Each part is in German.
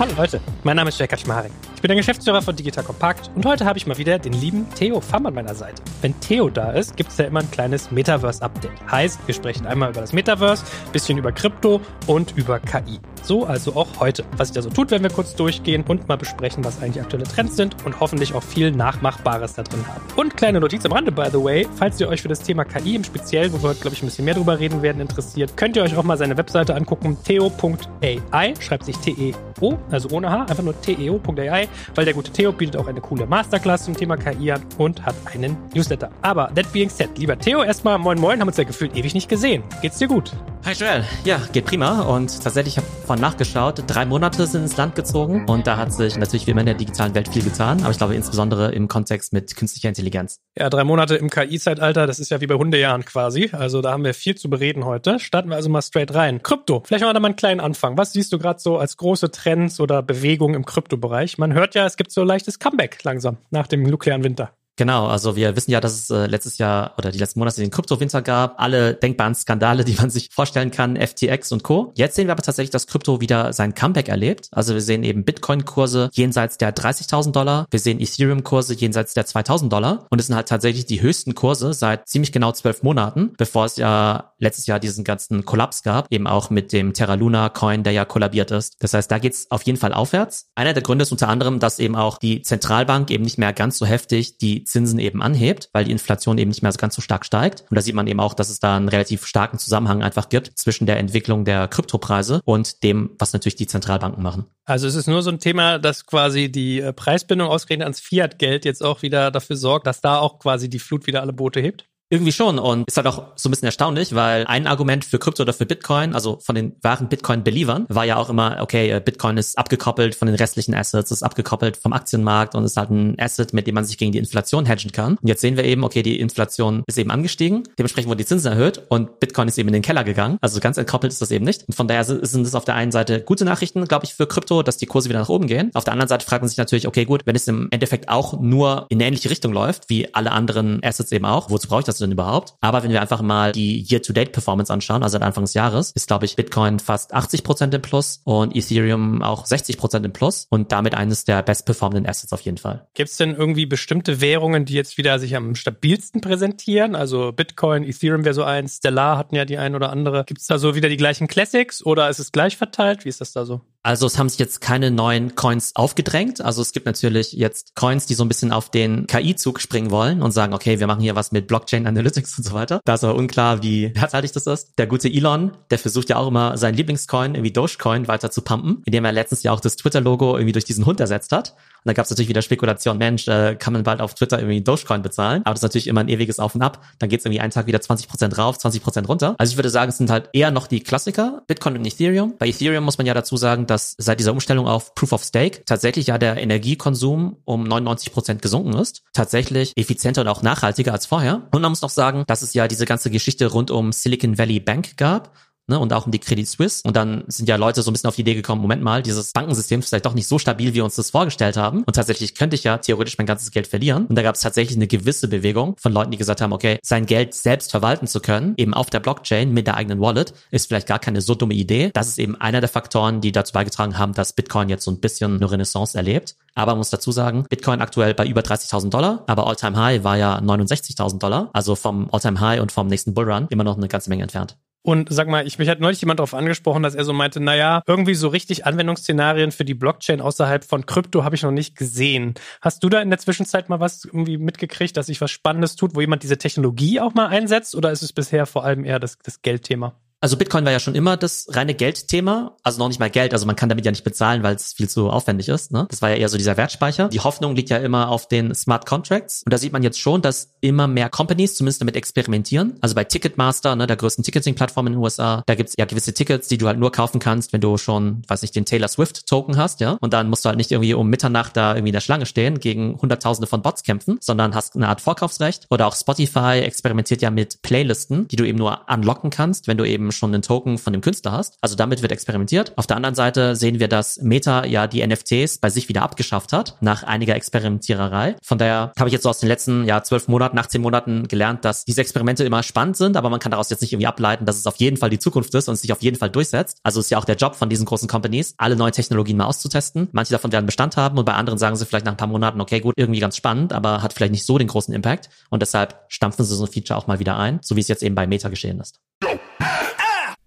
Hallo Leute, mein Name ist Jörg Kaczmarek. Ich bin der Geschäftsführer von Digital Compact und heute habe ich mal wieder den lieben Theo Pham an meiner Seite. Wenn Theo da ist, gibt es ja immer ein kleines Metaverse-Update. Heißt, wir sprechen einmal über das Metaverse, bisschen über Krypto und über KI. So also auch heute. Was sich da so tut, werden wir kurz durchgehen und mal besprechen, was eigentlich aktuelle Trends sind und hoffentlich auch viel Nachmachbares da drin haben. Und kleine Notiz am Rande, by the way, falls ihr euch für das Thema KI im Speziellen, wo wir heute, glaube ich, ein bisschen mehr drüber reden werden, interessiert, könnt ihr euch auch mal seine Webseite angucken, theo.ai, schreibt sich T-E-O, also ohne H, einfach nur teo.ai weil der gute Theo bietet auch eine coole Masterclass zum Thema KI an und hat einen Newsletter. Aber that being said, lieber Theo, erstmal moin moin, haben uns ja gefühlt ewig nicht gesehen. Geht's dir gut? Hi Joel, ja, geht prima und tatsächlich habe ich vorhin nachgeschaut, drei Monate sind ins Land gezogen und da hat sich natürlich wie immer in der digitalen Welt viel getan, aber ich glaube insbesondere im Kontext mit künstlicher Intelligenz. Ja, drei Monate im KI-Zeitalter, das ist ja wie bei Hundejahren quasi, also da haben wir viel zu bereden heute. Starten wir also mal straight rein. Krypto, vielleicht machen wir da mal einen kleinen Anfang. Was siehst du gerade so als große Trends oder Bewegungen im Kryptobereich? Man hört ja, es gibt so leichtes Comeback langsam nach dem nuklearen Winter. Genau, also wir wissen ja, dass es äh, letztes Jahr oder die letzten Monate den Kryptowinter gab, alle denkbaren Skandale, die man sich vorstellen kann, FTX und Co. Jetzt sehen wir aber tatsächlich, dass Krypto wieder sein Comeback erlebt. Also wir sehen eben Bitcoin-Kurse jenseits der 30.000 Dollar, wir sehen Ethereum-Kurse jenseits der 2.000 Dollar und es sind halt tatsächlich die höchsten Kurse seit ziemlich genau zwölf Monaten, bevor es ja letztes Jahr diesen ganzen Kollaps gab, eben auch mit dem Terra Luna Coin, der ja kollabiert ist. Das heißt, da geht's auf jeden Fall aufwärts. Einer der Gründe ist unter anderem, dass eben auch die Zentralbank eben nicht mehr ganz so heftig die Zinsen eben anhebt, weil die Inflation eben nicht mehr so ganz so stark steigt. Und da sieht man eben auch, dass es da einen relativ starken Zusammenhang einfach gibt zwischen der Entwicklung der Kryptopreise und dem, was natürlich die Zentralbanken machen. Also es ist nur so ein Thema, dass quasi die äh, Preisbindung ausgerechnet ans Fiat-Geld jetzt auch wieder dafür sorgt, dass da auch quasi die Flut wieder alle Boote hebt? Irgendwie schon und ist halt auch so ein bisschen erstaunlich, weil ein Argument für Krypto oder für Bitcoin, also von den wahren Bitcoin-Believern, war ja auch immer, okay, äh, Bitcoin ist abgekoppelt von den restlichen Assets, ist abgekoppelt vom Aktienmarkt und ist halt ein Asset, mit dem man sich gegen die Inflation hedgen kann. Und jetzt sehen wir eben, okay, die Inflation ist eben angestiegen, dementsprechend wurden die Zinsen erhöht und Bitcoin ist eben in den Keller gegangen. Also ganz entkoppelt ist das eben nicht. Und von daher sind es auf der einen Seite gute Nachrichten, glaube ich, für Krypto, dass die Kurse wieder nach oben gehen. Auf der anderen Seite fragt man sich natürlich, okay, gut, wenn es im Endeffekt auch nur in ähnliche Richtung läuft, wie alle anderen Assets eben auch, wozu brauche ich das denn überhaupt? Aber wenn wir einfach mal die Year-to-Date-Performance anschauen, also seit Anfang des Jahres, ist, glaube ich, Bitcoin fast 80 Prozent im Plus und Ethereum auch 60 Prozent im Plus und damit eines der best-performenden Assets auf jeden Fall. Gibt es denn irgendwie bestimmte Währungen, die jetzt wieder sich am stabilsten präsentieren? Also Bitcoin, Ethereum wäre so eins, Stellar hatten ja die ein oder andere. Gibt es da so wieder die gleichen Classics oder ist es gleich verteilt? Wie ist das da so? Also es haben sich jetzt keine neuen Coins aufgedrängt. Also es gibt natürlich jetzt Coins, die so ein bisschen auf den KI-Zug springen wollen und sagen, okay, wir machen hier was mit Blockchain Analytics und so weiter. Da ist aber unklar, wie herzhaltig das ist. Der gute Elon, der versucht ja auch immer seinen Lieblingscoin, irgendwie Dogecoin, weiter zu pumpen, indem er letztens ja auch das Twitter-Logo irgendwie durch diesen Hund ersetzt hat. Und dann gab es natürlich wieder Spekulation, Mensch, äh, kann man bald auf Twitter irgendwie Dogecoin bezahlen? Aber das ist natürlich immer ein ewiges Auf und Ab. Dann geht es irgendwie einen Tag wieder 20% rauf, 20% runter. Also ich würde sagen, es sind halt eher noch die Klassiker, Bitcoin und Ethereum. Bei Ethereum muss man ja dazu sagen, dass seit dieser Umstellung auf Proof of Stake tatsächlich ja der Energiekonsum um 99% gesunken ist. Tatsächlich effizienter und auch nachhaltiger als vorher. Und man muss noch sagen, dass es ja diese ganze Geschichte rund um Silicon Valley Bank gab ne, und auch um die Credit Suisse. Und dann sind ja Leute so ein bisschen auf die Idee gekommen, Moment mal, dieses Bankensystem ist vielleicht doch nicht so stabil, wie wir uns das vorgestellt haben. Und tatsächlich könnte ich ja theoretisch mein ganzes Geld verlieren. Und da gab es tatsächlich eine gewisse Bewegung von Leuten, die gesagt haben, okay, sein Geld selbst verwalten zu können, eben auf der Blockchain mit der eigenen Wallet, ist vielleicht gar keine so dumme Idee. Das ist eben einer der Faktoren, die dazu beigetragen haben, dass Bitcoin jetzt so ein bisschen eine Renaissance erlebt. Aber man muss dazu sagen, Bitcoin aktuell bei über 30.000 Dollar, aber All-Time High war ja 69.000 Dollar. Also vom All-Time High und vom nächsten Bullrun immer noch eine ganze Menge entfernt. Und sag mal, ich mich hat neulich jemand darauf angesprochen, dass er so meinte, naja, irgendwie so richtig Anwendungsszenarien für die Blockchain außerhalb von Krypto habe ich noch nicht gesehen. Hast du da in der Zwischenzeit mal was irgendwie mitgekriegt, dass sich was Spannendes tut, wo jemand diese Technologie auch mal einsetzt? Oder ist es bisher vor allem eher das, das Geldthema? Also Bitcoin war ja schon immer das reine Geldthema, also noch nicht mal Geld, also man kann damit ja nicht bezahlen, weil es viel zu aufwendig ist. Ne? Das war ja eher so dieser Wertspeicher. Die Hoffnung liegt ja immer auf den Smart Contracts und da sieht man jetzt schon, dass immer mehr Companies zumindest damit experimentieren. Also bei Ticketmaster, ne, der größten Ticketing-Plattform in den USA, da gibt's ja gewisse Tickets, die du halt nur kaufen kannst, wenn du schon, weiß nicht, den Taylor Swift-Token hast, ja. Und dann musst du halt nicht irgendwie um Mitternacht da irgendwie in der Schlange stehen, gegen Hunderttausende von Bots kämpfen, sondern hast eine Art Vorkaufsrecht. Oder auch Spotify experimentiert ja mit Playlisten, die du eben nur unlocken kannst, wenn du eben eben schon einen Token von dem Künstler hast. Also damit wird experimentiert. Auf der anderen Seite sehen wir, dass Meta ja die NFTs bei sich wieder abgeschafft hat, nach einiger Experimentiererei. Von daher habe ich jetzt so aus den letzten ja, zwölf Monaten, 18 Monaten gelernt, dass diese Experimente immer spannend sind, aber man kann daraus jetzt nicht irgendwie ableiten, dass es auf jeden Fall die Zukunft ist und sich auf jeden Fall durchsetzt. Also ist ja auch der Job von diesen großen Companies, alle neuen Technologien mal auszutesten. Manche davon werden Bestand haben und bei anderen sagen sie vielleicht nach ein paar Monaten, okay, gut, irgendwie ganz spannend, aber hat vielleicht nicht so den großen Impact. Und deshalb stampfen sie so ein Feature auch mal wieder ein, so wie es jetzt eben bei Meta geschehen ist.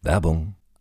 Werbung.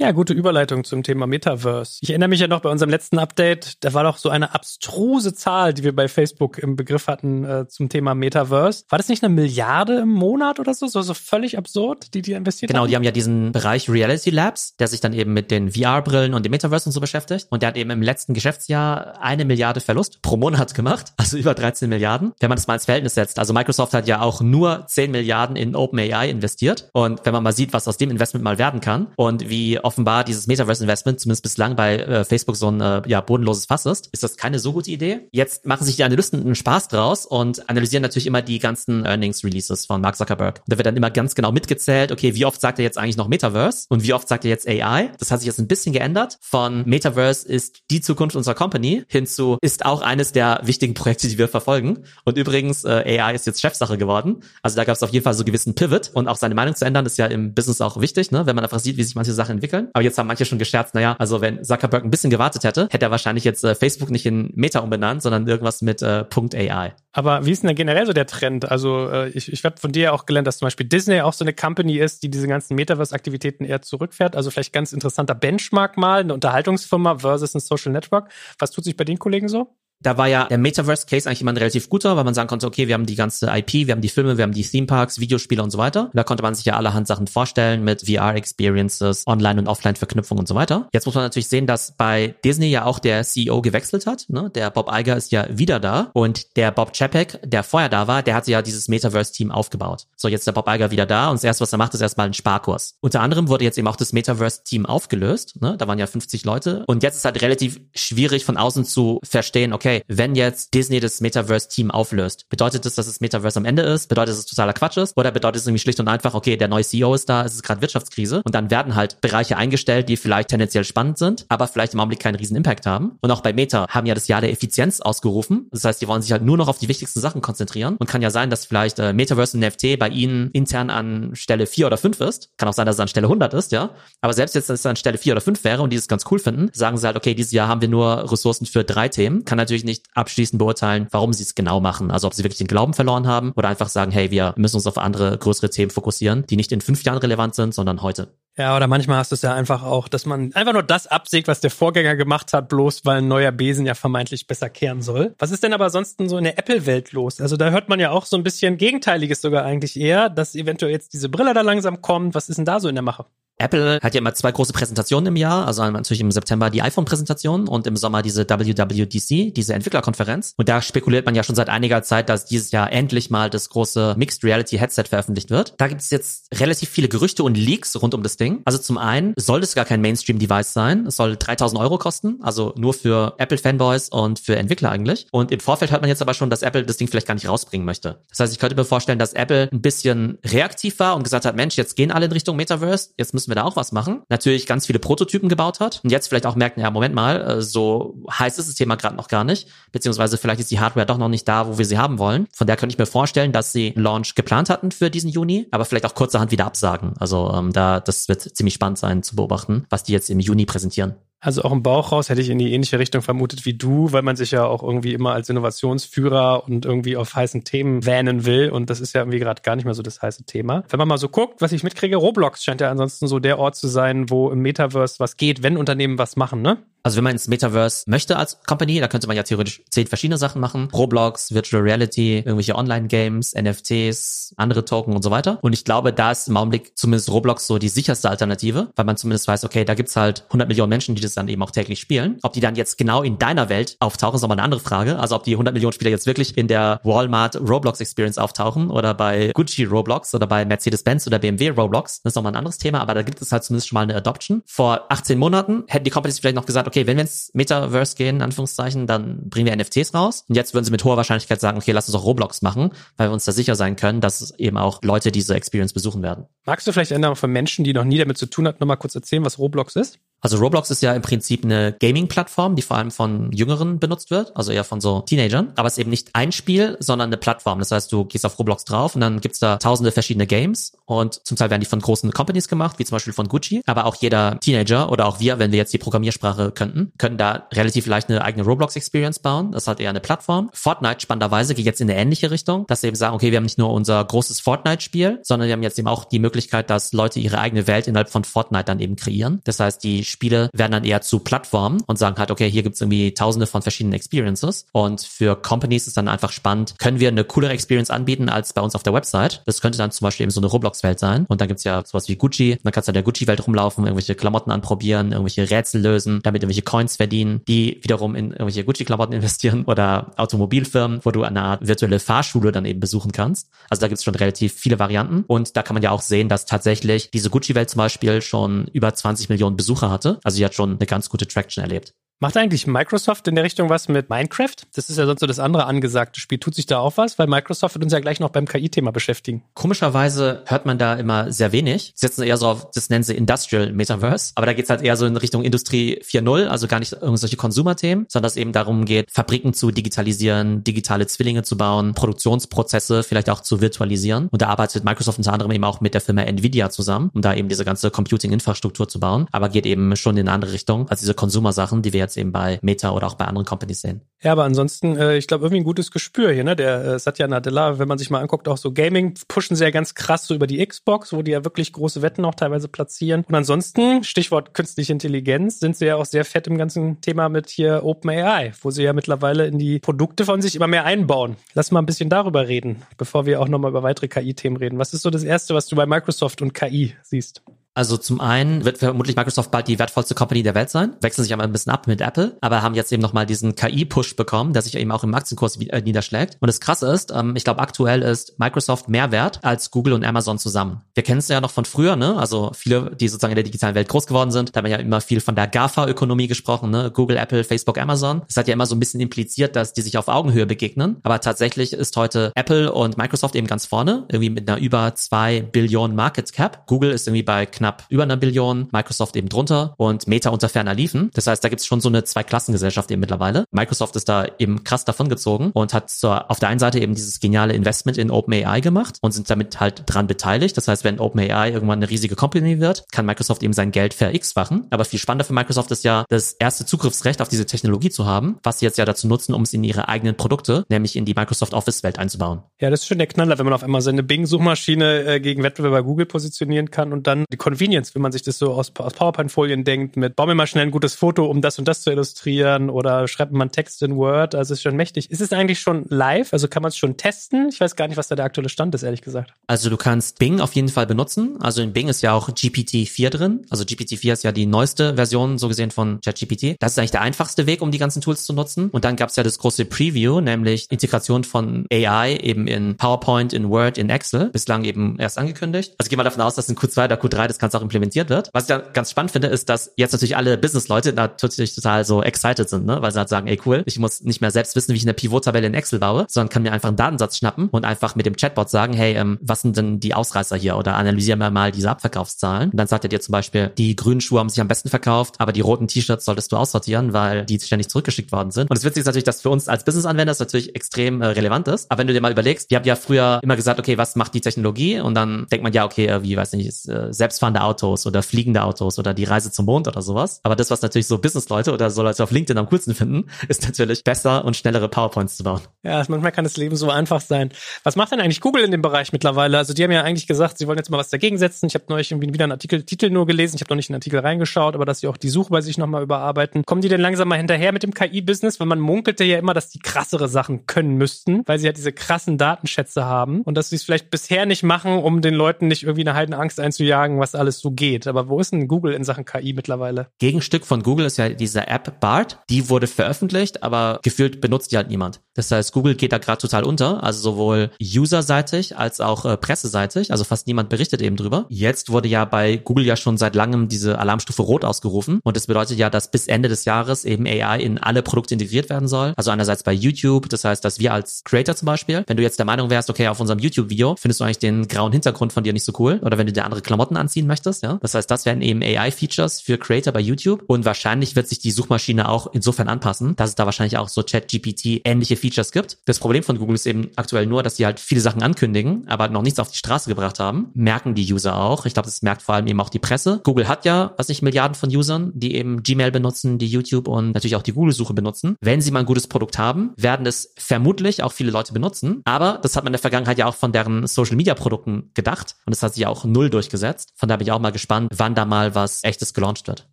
Ja, gute Überleitung zum Thema Metaverse. Ich erinnere mich ja noch bei unserem letzten Update, da war doch so eine abstruse Zahl, die wir bei Facebook im Begriff hatten äh, zum Thema Metaverse. War das nicht eine Milliarde im Monat oder so? So, so völlig absurd, die die investiert Genau, haben? die haben ja diesen Bereich Reality Labs, der sich dann eben mit den VR-Brillen und dem Metaverse und so beschäftigt. Und der hat eben im letzten Geschäftsjahr eine Milliarde Verlust pro Monat gemacht, also über 13 Milliarden. Wenn man das mal ins Verhältnis setzt, also Microsoft hat ja auch nur 10 Milliarden in OpenAI investiert. Und wenn man mal sieht, was aus dem Investment mal werden kann und wie offenbar dieses Metaverse-Investment zumindest bislang bei äh, Facebook so ein äh, ja, bodenloses Fass ist, ist das keine so gute Idee. Jetzt machen sich die Analysten einen Spaß draus und analysieren natürlich immer die ganzen Earnings-Releases von Mark Zuckerberg. Und da wird dann immer ganz genau mitgezählt, okay, wie oft sagt er jetzt eigentlich noch Metaverse und wie oft sagt er jetzt AI? Das hat sich jetzt ein bisschen geändert. Von Metaverse ist die Zukunft unserer Company hinzu ist auch eines der wichtigen Projekte, die wir verfolgen. Und übrigens, äh, AI ist jetzt Chefsache geworden. Also da gab es auf jeden Fall so einen gewissen Pivot und auch seine Meinung zu ändern, ist ja im Business auch wichtig, ne? wenn man einfach sieht, wie sich manche Sachen entwickeln. Aber jetzt haben manche schon gescherzt, naja, also wenn Zuckerberg ein bisschen gewartet hätte, hätte er wahrscheinlich jetzt äh, Facebook nicht in Meta umbenannt, sondern irgendwas mit äh, .ai. Aber wie ist denn generell so der Trend? Also äh, ich, ich habe von dir ja auch gelernt, dass zum Beispiel Disney auch so eine Company ist, die diese ganzen Metaverse-Aktivitäten eher zurückfährt. Also vielleicht ganz interessanter Benchmark mal, eine Unterhaltungsfirma versus ein Social Network. Was tut sich bei den Kollegen so? Da war ja der Metaverse-Case eigentlich immer ein relativ guter, weil man sagen konnte, okay, wir haben die ganze IP, wir haben die Filme, wir haben die Theme-Parks, Videospiele und so weiter. Und da konnte man sich ja allerhand Sachen vorstellen mit VR-Experiences, Online- und Offline-Verknüpfung und so weiter. Jetzt muss man natürlich sehen, dass bei Disney ja auch der CEO gewechselt hat. Ne? Der Bob Iger ist ja wieder da und der Bob Chapek, der vorher da war, der hatte ja dieses Metaverse-Team aufgebaut. So, jetzt ist der Bob Iger wieder da und das erste, was er macht, ist erstmal ein Sparkurs. Unter anderem wurde jetzt eben auch das Metaverse-Team aufgelöst. Ne? Da waren ja 50 Leute und jetzt ist halt relativ schwierig von außen zu verstehen, okay, wenn jetzt Disney das Metaverse-Team auflöst, bedeutet das, dass das Metaverse am Ende ist? Bedeutet es, dass es totaler Quatsch ist? Oder bedeutet es irgendwie schlicht und einfach, okay, der neue CEO ist da, es ist gerade Wirtschaftskrise und dann werden halt Bereiche eingestellt, die vielleicht tendenziell spannend sind, aber vielleicht im Augenblick keinen riesen Impact haben. Und auch bei Meta haben ja das Jahr der Effizienz ausgerufen. Das heißt, die wollen sich halt nur noch auf die wichtigsten Sachen konzentrieren und kann ja sein, dass vielleicht äh, Metaverse und NFT bei ihnen intern an Stelle 4 oder 5 ist. Kann auch sein, dass es an Stelle 100 ist, ja. Aber selbst jetzt, dass es an Stelle 4 oder 5 wäre und die es ganz cool finden, sagen sie halt, okay, dieses Jahr haben wir nur Ressourcen für drei Themen. Kann natürlich nicht abschließend beurteilen, warum sie es genau machen. Also ob sie wirklich den Glauben verloren haben oder einfach sagen, hey, wir müssen uns auf andere größere Themen fokussieren, die nicht in fünf Jahren relevant sind, sondern heute. Ja, oder manchmal hast du es ja einfach auch, dass man einfach nur das absägt, was der Vorgänger gemacht hat, bloß weil ein neuer Besen ja vermeintlich besser kehren soll. Was ist denn aber sonst so in der Apple-Welt los? Also da hört man ja auch so ein bisschen Gegenteiliges sogar eigentlich eher, dass eventuell jetzt diese Brille da langsam kommt. Was ist denn da so in der Mache? Apple hat ja immer zwei große Präsentationen im Jahr, also natürlich im September die iPhone-Präsentation und im Sommer diese WWDC, diese Entwicklerkonferenz. Und da spekuliert man ja schon seit einiger Zeit, dass dieses Jahr endlich mal das große Mixed Reality Headset veröffentlicht wird. Da gibt es jetzt relativ viele Gerüchte und Leaks rund um das Ding. Also zum einen soll es gar kein Mainstream-Device sein. Es soll 3000 Euro kosten, also nur für Apple-Fanboys und für Entwickler eigentlich. Und im Vorfeld hört man jetzt aber schon, dass Apple das Ding vielleicht gar nicht rausbringen möchte. Das heißt, ich könnte mir vorstellen, dass Apple ein bisschen reaktiv war und gesagt hat, Mensch, jetzt gehen alle in Richtung Metaverse, jetzt müssen müssen wir da auch was machen. Natürlich ganz viele Prototypen gebaut hat und jetzt vielleicht auch merkt, ja, Moment mal, äh, so heiß ist das Thema gerade noch gar nicht, beziehungsweise vielleicht ist die Hardware doch noch nicht da, wo wir sie haben wollen. Von der könnte ich mir vorstellen, dass sie Launch geplant hatten für diesen Juni, aber vielleicht auch kurzerhand wieder absagen. Also ähm, da, das wird ziemlich spannend sein zu beobachten, was die jetzt im Juni präsentieren. Also auch im Bauch raus hätte ich in die ähnliche Richtung vermutet wie du, weil man sich ja auch irgendwie immer als Innovationsführer und irgendwie auf heißen Themen wähnen will. Und das ist ja irgendwie gerade gar nicht mehr so das heiße Thema. Wenn man mal so guckt, was ich mitkriege, Roblox scheint ja ansonsten so der Ort zu sein, wo im Metaverse was geht, wenn Unternehmen was machen, ne? Also wenn man ins Metaverse möchte als Company, da könnte man ja theoretisch zehn verschiedene Sachen machen. Roblox, Virtual Reality, irgendwelche Online-Games, NFTs, andere Token und so weiter. Und ich glaube, da ist im Augenblick zumindest Roblox so die sicherste Alternative, weil man zumindest weiß, okay, da gibt's halt 100 Millionen Menschen, die das dann eben auch täglich spielen. Ob die dann jetzt genau in deiner Welt auftauchen, ist nochmal eine andere Frage. Also ob die 100 Millionen Spieler jetzt wirklich in der Walmart Roblox Experience auftauchen oder bei Gucci Roblox oder bei Mercedes-Benz oder BMW Roblox, das ist nochmal ein anderes Thema, aber da gibt es halt zumindest schon mal eine Adoption. Vor 18 Monaten hätten die Companies vielleicht noch gesagt, okay, wenn wir ins Metaverse gehen, in Anführungszeichen, dann bringen wir NFTs raus. Und jetzt würden sie mit hoher Wahrscheinlichkeit sagen, okay, lass uns auch Roblox machen, weil wir uns da sicher sein können, dass eben auch Leute diese Experience besuchen werden. Magst du vielleicht ändern für Menschen, die noch nie damit zu tun hatten, nochmal kurz erzählen, was Roblox ist? Also Roblox ist ja im Prinzip eine Gaming-Plattform, die vor allem von Jüngeren benutzt wird, also eher von so Teenagern. Aber es ist eben nicht ein Spiel, sondern eine Plattform. Das heißt, du gehst auf Roblox drauf und dann gibt's da tausende verschiedene Games und zum Teil werden die von großen Companies gemacht, wie zum Beispiel von Gucci. Aber auch jeder Teenager oder auch wir, wenn wir jetzt die Programmiersprache könnten, können da relativ leicht eine eigene Roblox-Experience bauen. Das ist halt eher eine Plattform. Fortnite spannenderweise geht jetzt in eine ähnliche Richtung, dass sie eben sagen, okay, wir haben nicht nur unser großes Fortnite-Spiel, sondern wir haben jetzt eben auch die Möglichkeit, dass Leute ihre eigene Welt innerhalb von Fortnite dann eben kreieren. Das heißt, die Spiele werden dann eher zu Plattformen und sagen halt, okay, hier gibt's irgendwie tausende von verschiedenen Experiences. Und für Companies ist dann einfach spannend, können wir eine coolere Experience anbieten als bei uns auf der Website. Das könnte dann zum Beispiel eben so eine Roblox-Welt sein. Und dann gibt's ja sowas wie Gucci. Dann kannst du in der Gucci-Welt rumlaufen, irgendwelche Klamotten anprobieren, irgendwelche Rätsel lösen, damit irgendwelche Coins verdienen, die wiederum in irgendwelche Gucci-Klamotten investieren oder Automobilfirmen, wo du eine Art virtuelle Fahrschule dann eben besuchen kannst. Also da gibt's schon relativ viele Varianten. Und da kann man ja auch sehen, dass tatsächlich diese Gucci-Welt zum Beispiel schon über 20 Millionen Besucher hatte. Also die hat schon eine ganz gute Traction erlebt. Macht eigentlich Microsoft in der Richtung was mit Minecraft? Das ist ja sonst so das andere angesagte Spiel. Tut sich da auch was? Weil Microsoft wird uns ja gleich noch beim KI-Thema beschäftigen. Komischerweise hört man da immer sehr wenig. Sie setzen eher so auf, das nennen sie Industrial Metaverse. Aber da geht's halt eher so in Richtung Industrie 4.0, also gar nicht irgendwelche Consumer-Themen, sondern es eben darum geht, Fabriken zu digitalisieren, digitale Zwillinge zu bauen, Produktionsprozesse vielleicht auch zu virtualisieren. Und da arbeitet Microsoft unter anderem eben auch mit der Firma Nvidia zusammen, um da eben diese ganze Computing-Infrastruktur zu bauen. Aber geht eben schon in eine andere Richtung als diese Consumer-Sachen, die wir jetzt eben bei Meta oder auch bei anderen Companies sehen. Ja, aber ansonsten, äh, ich glaube, irgendwie ein gutes Gespür hier, ne? Der äh, Satya Nadella, wenn man sich mal anguckt, auch so Gaming pushen sie ja ganz krass so über die Xbox, wo die ja wirklich große Wetten auch teilweise platzieren. Und ansonsten, Stichwort künstliche Intelligenz, sind sie ja auch sehr fett im ganzen Thema mit hier OpenAI, wo sie ja mittlerweile in die Produkte von sich immer mehr einbauen. Lass mal ein bisschen darüber reden, bevor wir auch nochmal über weitere KI-Themen reden. Was ist so das Erste, was du bei Microsoft und KI siehst? Also zum einen wird vermutlich Microsoft bald die wertvollste Company der Welt sein, wechseln sich aber ein bisschen ab mit Apple, aber haben jetzt eben nochmal diesen KI-Push bekommen, der sich eben auch im Aktienkurs äh, niederschlägt. Und das Krasse ist, ähm, ich glaube aktuell ist Microsoft mehr wert als Google und Amazon zusammen. Wir kennen es ja noch von früher, ne? Also viele, die sozusagen in der digitalen Welt groß geworden sind, da haben wir ja immer viel von der GAFA-Ökonomie gesprochen, ne? Google, Apple, Facebook, Amazon. Das hat ja immer so ein bisschen impliziert, dass die sich auf Augenhöhe begegnen. Aber tatsächlich ist heute Apple und Microsoft eben ganz vorne, irgendwie mit einer über zwei Billionen Market Cap. Google ist irgendwie bei knapp über einer Billion Microsoft eben drunter und Meta unter ferner liefen. Das heißt, da gibt es schon so eine Zweiklassengesellschaft eben mittlerweile. Microsoft ist da eben krass davongezogen und hat zur, auf der einen Seite eben dieses geniale Investment in OpenAI gemacht und sind damit halt dran beteiligt. Das heißt, wenn OpenAI irgendwann eine riesige Company wird, kann Microsoft eben sein Geld ver X-fachen. Aber viel spannender für Microsoft ist ja, das erste Zugriffsrecht auf diese Technologie zu haben, was sie jetzt ja dazu nutzen, um es in ihre eigenen Produkte, nämlich in die Microsoft Office-Welt einzubauen. Ja, das ist schon der Knaller, wenn man auf einmal seine Bing-Suchmaschine äh, gegen Wettbewerber Google positionieren kann und dann die Convenience, wenn man sich das so aus, aus PowerPoint-Folien denkt, mit baue mir mal schnell ein gutes Foto, um das und das zu illustrieren oder schreibt man Text in Word, also ist schon mächtig. Ist es eigentlich schon live? Also kann man es schon testen? Ich weiß gar nicht, was da der aktuelle Stand ist, ehrlich gesagt. Also du kannst Bing auf jeden Fall benutzen. Also in Bing ist ja auch GPT-4 drin. Also GPT-4 ist ja die neueste Version, so gesehen, von ChatGPT. Das ist eigentlich der einfachste Weg, um die ganzen Tools zu nutzen. Und dann gab es ja das große Preview, nämlich Integration von AI eben in PowerPoint, in Word, in Excel. Bislang eben erst angekündigt. Also gehen wir davon aus, dass in Q2 oder Q3 das das Ganze auch implementiert wird. Was ich da ganz spannend finde, ist, dass jetzt natürlich alle Business-Leute natürlich total so excited sind, ne? weil sie halt sagen, ey cool, ich muss nicht mehr selbst wissen, wie ich eine Pivot-Tabelle in Excel baue, sondern kann mir einfach einen Datensatz schnappen und einfach mit dem Chatbot sagen, hey, ähm, was sind denn die Ausreißer hier oder analysieren wir mal diese Abverkaufszahlen. Und dann sagt er dir zum Beispiel, die grünen Schuhe haben sich am besten verkauft, aber die roten T-Shirts solltest du aussortieren, weil die ständig zurückgeschickt worden sind. Und das Witzige ist natürlich, dass für uns als Business-Anwender das natürlich extrem äh, relevant ist. Aber wenn du dir mal überlegst, wir haben ja früher immer gesagt, okay, was macht die Technologie? Und dann denkt man ja, okay, äh, wie, weiß nicht, ist, äh, selbstfahrende Autos oder fliegende Autos oder die Reise zum Mond oder sowas. Aber das, was natürlich so Business-Leute oder so Leute auf LinkedIn am coolsten finden, ist natürlich besser und schnellere PowerPoints zu bauen. Ja, manchmal kann das Leben so einfach sein. Was macht denn eigentlich Google in dem Bereich mittlerweile? Also die haben ja eigentlich gesagt, sie wollen jetzt mal was dagegen setzen. Ich habe neulich irgendwie wieder einen Artikel, Titel nur gelesen. Ich habe noch nicht in den Artikel reingeschaut, aber dass sie auch die Suche bei sich nochmal überarbeiten. Kommen die denn langsam mal hinterher mit dem KI-Business? Weil man munkelte ja immer, dass die krassere Sachen können müssten, weil sie ja diese krassen Datenschätze haben und dass sie es vielleicht bisher nicht machen, um den Leuten nicht irgendwie eine heiden Angst einzujagen, was alles so geht. Aber wo ist denn Google in Sachen KI mittlerweile? Gegenstück von Google ist ja diese App BART. Die wurde veröffentlicht, aber gefühlt benutzt die halt niemand. Das heißt, Google geht da gerade total unter, also sowohl userseitig als auch äh, presseseitig, also fast niemand berichtet eben drüber. Jetzt wurde ja bei Google ja schon seit langem diese Alarmstufe Rot ausgerufen und das bedeutet ja, dass bis Ende des Jahres eben AI in alle Produkte integriert werden soll. Also einerseits bei YouTube, das heißt, dass wir als Creator zum Beispiel, wenn du jetzt der Meinung wärst, okay, auf unserem YouTube-Video findest du eigentlich den grauen Hintergrund von dir nicht so cool oder wenn du dir andere Klamotten anziehen möchtest, ja. Das heißt, das wären eben AI-Features für Creator bei YouTube und wahrscheinlich wird sich die Suchmaschine auch insofern anpassen, dass es da wahrscheinlich auch so Chat-GPT ähnliche Features gibt. Das Problem von Google ist eben aktuell nur, dass sie halt viele Sachen ankündigen, aber noch nichts auf die Straße gebracht haben. Merken die User auch. Ich glaube, das merkt vor allem eben auch die Presse. Google hat ja, was nicht, Milliarden von Usern, die eben Gmail benutzen, die YouTube und natürlich auch die Google-Suche benutzen. Wenn sie mal ein gutes Produkt haben, werden es vermutlich auch viele Leute benutzen. Aber das hat man in der Vergangenheit ja auch von deren Social-Media-Produkten gedacht. Und das hat sich auch null durchgesetzt. Von daher bin ich auch mal gespannt, wann da mal was echtes gelauncht wird.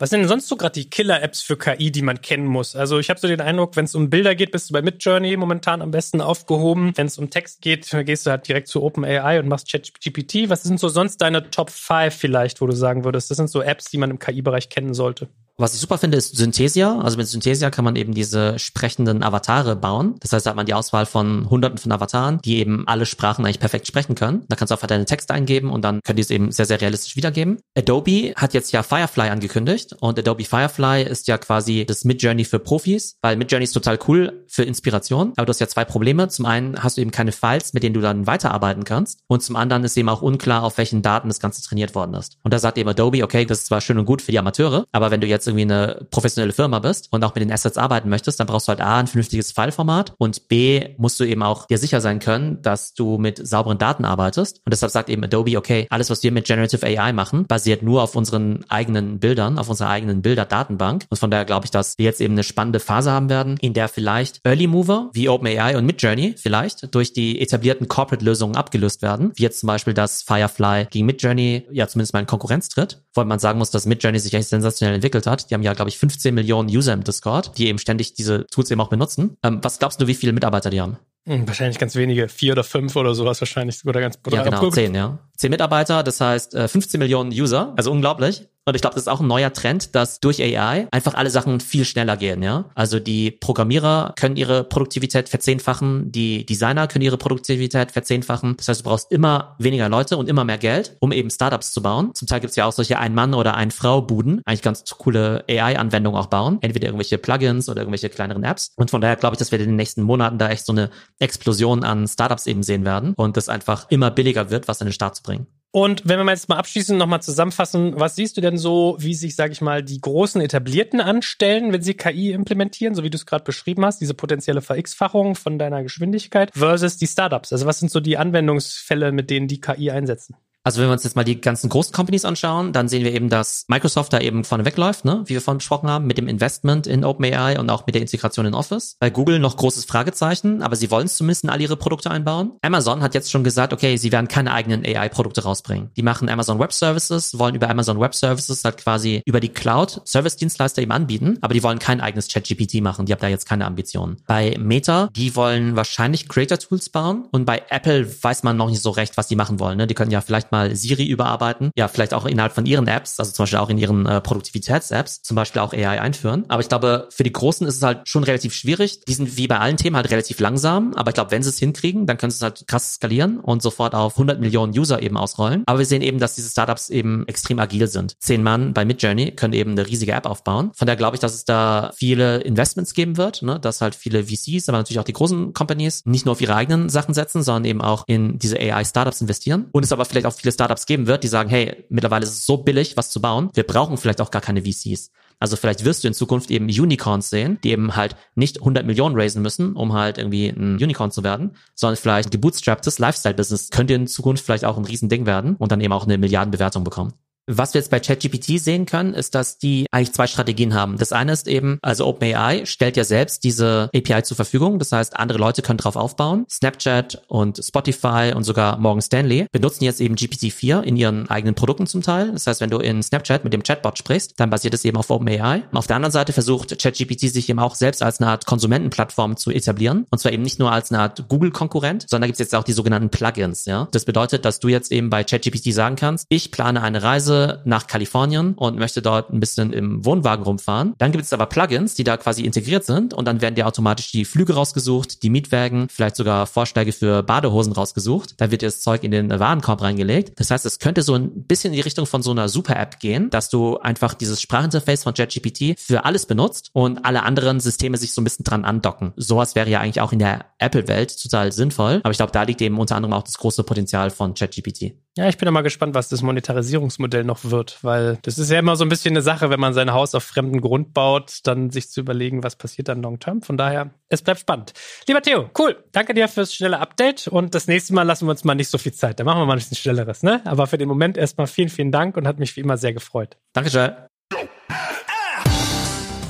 Was sind denn sonst so gerade die Killer-Apps für KI, die man kennen muss? Also ich habe so den Eindruck, wenn es um Bilder geht, bist du bei Midjourney momentan am besten aufgehoben. Wenn es um Text geht, gehst du halt direkt zu OpenAI und machst ChatGPT. Was sind so sonst deine Top 5 vielleicht, wo du sagen würdest, das sind so Apps, die man im KI-Bereich kennen sollte? Was ich super finde, ist Synthesia. Also mit Synthesia kann man eben diese sprechenden Avatare bauen. Das heißt, da hat man die Auswahl von hunderten von Avataren, die eben alle Sprachen eigentlich perfekt sprechen können. Da kannst du einfach deine Texte eingeben und dann können die es eben sehr, sehr realistisch wiedergeben. Adobe hat jetzt ja Firefly angekündigt und Adobe Firefly ist ja quasi das Midjourney für Profis, weil Midjourney ist total cool für Inspiration. Aber du hast ja zwei Probleme. Zum einen hast du eben keine Files, mit denen du dann weiterarbeiten kannst. Und zum anderen ist eben auch unklar, auf welchen Daten das Ganze trainiert worden ist. Und da sagt eben Adobe, okay, das ist zwar schön und gut für die Amateure, aber wenn du jetzt irgendwie eine professionelle Firma bist und auch mit den Assets arbeiten möchtest, dann brauchst du halt A, ein vernünftiges Fileformat und B, musst du eben auch dir sicher sein können, dass du mit sauberen Daten arbeitest. Und deshalb sagt eben Adobe, okay, alles, was wir mit Generative AI machen, basiert nur auf unseren eigenen Bildern, auf unserer eigenen Bilderdatenbank. Und von daher glaube ich, dass wir jetzt eben eine spannende Phase haben werden, in der vielleicht Early Mover wie OpenAI und Midjourney vielleicht durch die etablierten Corporate-Lösungen abgelöst werden, wie jetzt zum Beispiel, dass Firefly gegen Midjourney ja zumindest mal in Konkurrenz tritt, weil man sagen muss, dass Midjourney sich eigentlich sensationell entwickelt hat. Die haben ja, glaube ich, 15 Millionen User im Discord, die eben ständig diese Tools eben auch benutzen. Ähm, was glaubst du, wie viele Mitarbeiter die haben? Hm, wahrscheinlich ganz wenige, vier oder fünf oder sowas wahrscheinlich. Oder ganz, oder ja, genau, zehn, ja. Zehn Mitarbeiter, das heißt äh, 15 Millionen User, also unglaublich. Und ich glaube, das ist auch ein neuer Trend, dass durch AI einfach alle Sachen viel schneller gehen, ja. Also die Programmierer können ihre Produktivität verzehnfachen, die Designer können ihre Produktivität verzehnfachen. Das heißt, du brauchst immer weniger Leute und immer mehr Geld, um eben Startups zu bauen. Zum Teil gibt es ja auch solche Ein-Mann- oder Ein-Frau-Buden, eigentlich ganz coole AI-Anwendungen auch bauen. Entweder irgendwelche Plugins oder irgendwelche kleineren Apps. Und von daher glaube ich, dass wir in den nächsten Monaten da echt so eine Explosion an Startups eben sehen werden und das einfach immer billiger wird, was an den Start zu bringen. Und wenn wir mal jetzt mal abschließend nochmal zusammenfassen, was siehst du denn so, wie sich, sage ich mal, die großen Etablierten anstellen, wenn sie KI implementieren, so wie du es gerade beschrieben hast, diese potenzielle Verx-Fachung von deiner Geschwindigkeit versus die Startups? Also was sind so die Anwendungsfälle, mit denen die KI einsetzen? Also wenn wir uns jetzt mal die ganzen großen Companies anschauen, dann sehen wir eben, dass Microsoft da eben vorne wegläuft, ne, wie wir vorhin besprochen haben, mit dem Investment in OpenAI und auch mit der Integration in Office. Bei Google noch großes Fragezeichen, aber sie wollen es zumindest in all ihre Produkte einbauen. Amazon hat jetzt schon gesagt, okay, sie werden keine eigenen AI-Produkte rausbringen. Die machen Amazon Web Services, wollen über Amazon Web Services halt quasi über die Cloud Service-Dienstleister eben anbieten, aber die wollen kein eigenes Chat-GPT machen. Die haben da jetzt keine Ambitionen. Bei Meta, die wollen wahrscheinlich Creator-Tools bauen und bei Apple weiß man noch nicht so recht, was die machen wollen. Ne? Die können ja vielleicht vielleicht mal Siri überarbeiten, ja, vielleicht auch innerhalb von ihren Apps, also zum Beispiel auch in ihren äh, Produktivitäts-Apps, zum Beispiel auch AI einführen. Aber ich glaube, für die Großen ist es halt schon relativ schwierig. Die sind wie bei allen Themen halt relativ langsam, aber ich glaube, wenn sie es hinkriegen, dann können sie es halt krass skalieren und sofort auf 100 Millionen User eben ausrollen. Aber wir sehen eben, dass diese Startups eben extrem agil sind. Zehn Mann bei Midjourney können eben eine riesige App aufbauen. Von daher glaube ich, dass es da viele Investments geben wird, ne? dass halt viele VCs, aber natürlich auch die großen Companies nicht nur auf ihre eigenen Sachen setzen, sondern eben auch in diese AI-Startups investieren. Und es aber vielleicht auch viele Startups geben wird, die sagen, hey, mittlerweile ist es so billig, was zu bauen. Wir brauchen vielleicht auch gar keine VCs. Also vielleicht wirst du in Zukunft eben Unicorns sehen, die eben halt nicht 100 Millionen raisen müssen, um halt irgendwie ein Unicorn zu werden, sondern vielleicht gebootstrapptes Lifestyle-Business könnte in Zukunft vielleicht auch ein Riesending werden und dann eben auch eine Milliardenbewertung bekommen. Was wir jetzt bei ChatGPT sehen können, ist, dass die eigentlich zwei Strategien haben. Das eine ist eben, also OpenAI stellt ja selbst diese API zur Verfügung. Das heißt, andere Leute können drauf aufbauen. Snapchat und Spotify und sogar Morgan Stanley benutzen jetzt eben GPT-4 in ihren eigenen Produkten zum Teil. Das heißt, wenn du in Snapchat mit dem Chatbot sprichst, dann basiert es eben auf OpenAI. Auf der anderen Seite versucht ChatGPT sich eben auch selbst als eine Art Konsumentenplattform zu etablieren. Und zwar eben nicht nur als eine Art Google-Konkurrent, sondern gibt es jetzt auch die sogenannten Plugins. Ja? Das bedeutet, dass du jetzt eben bei ChatGPT sagen kannst, ich plane eine Reise nach Kalifornien und möchte dort ein bisschen im Wohnwagen rumfahren. Dann gibt es aber Plugins, die da quasi integriert sind und dann werden dir automatisch die Flüge rausgesucht, die Mietwagen, vielleicht sogar Vorschläge für Badehosen rausgesucht. Dann wird dir das Zeug in den Warenkorb reingelegt. Das heißt, es könnte so ein bisschen in die Richtung von so einer Super-App gehen, dass du einfach dieses Sprachinterface von ChatGPT für alles benutzt und alle anderen Systeme sich so ein bisschen dran andocken. Sowas wäre ja eigentlich auch in der Apple-Welt total sinnvoll. Aber ich glaube, da liegt eben unter anderem auch das große Potenzial von ChatGPT. Ja, ich bin mal gespannt, was das Monetarisierungsmodell noch wird, weil das ist ja immer so ein bisschen eine Sache, wenn man sein Haus auf fremden Grund baut, dann sich zu überlegen, was passiert dann long term. Von daher, es bleibt spannend. Lieber Theo, cool. Danke dir fürs schnelle Update und das nächste Mal lassen wir uns mal nicht so viel Zeit. Da machen wir mal ein bisschen schnelleres, ne? Aber für den Moment erstmal vielen, vielen Dank und hat mich wie immer sehr gefreut. Danke, Joel.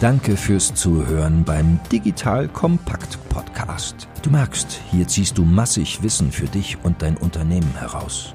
Danke fürs Zuhören beim Digital Kompakt Podcast. Du merkst, hier ziehst du massig Wissen für dich und dein Unternehmen heraus.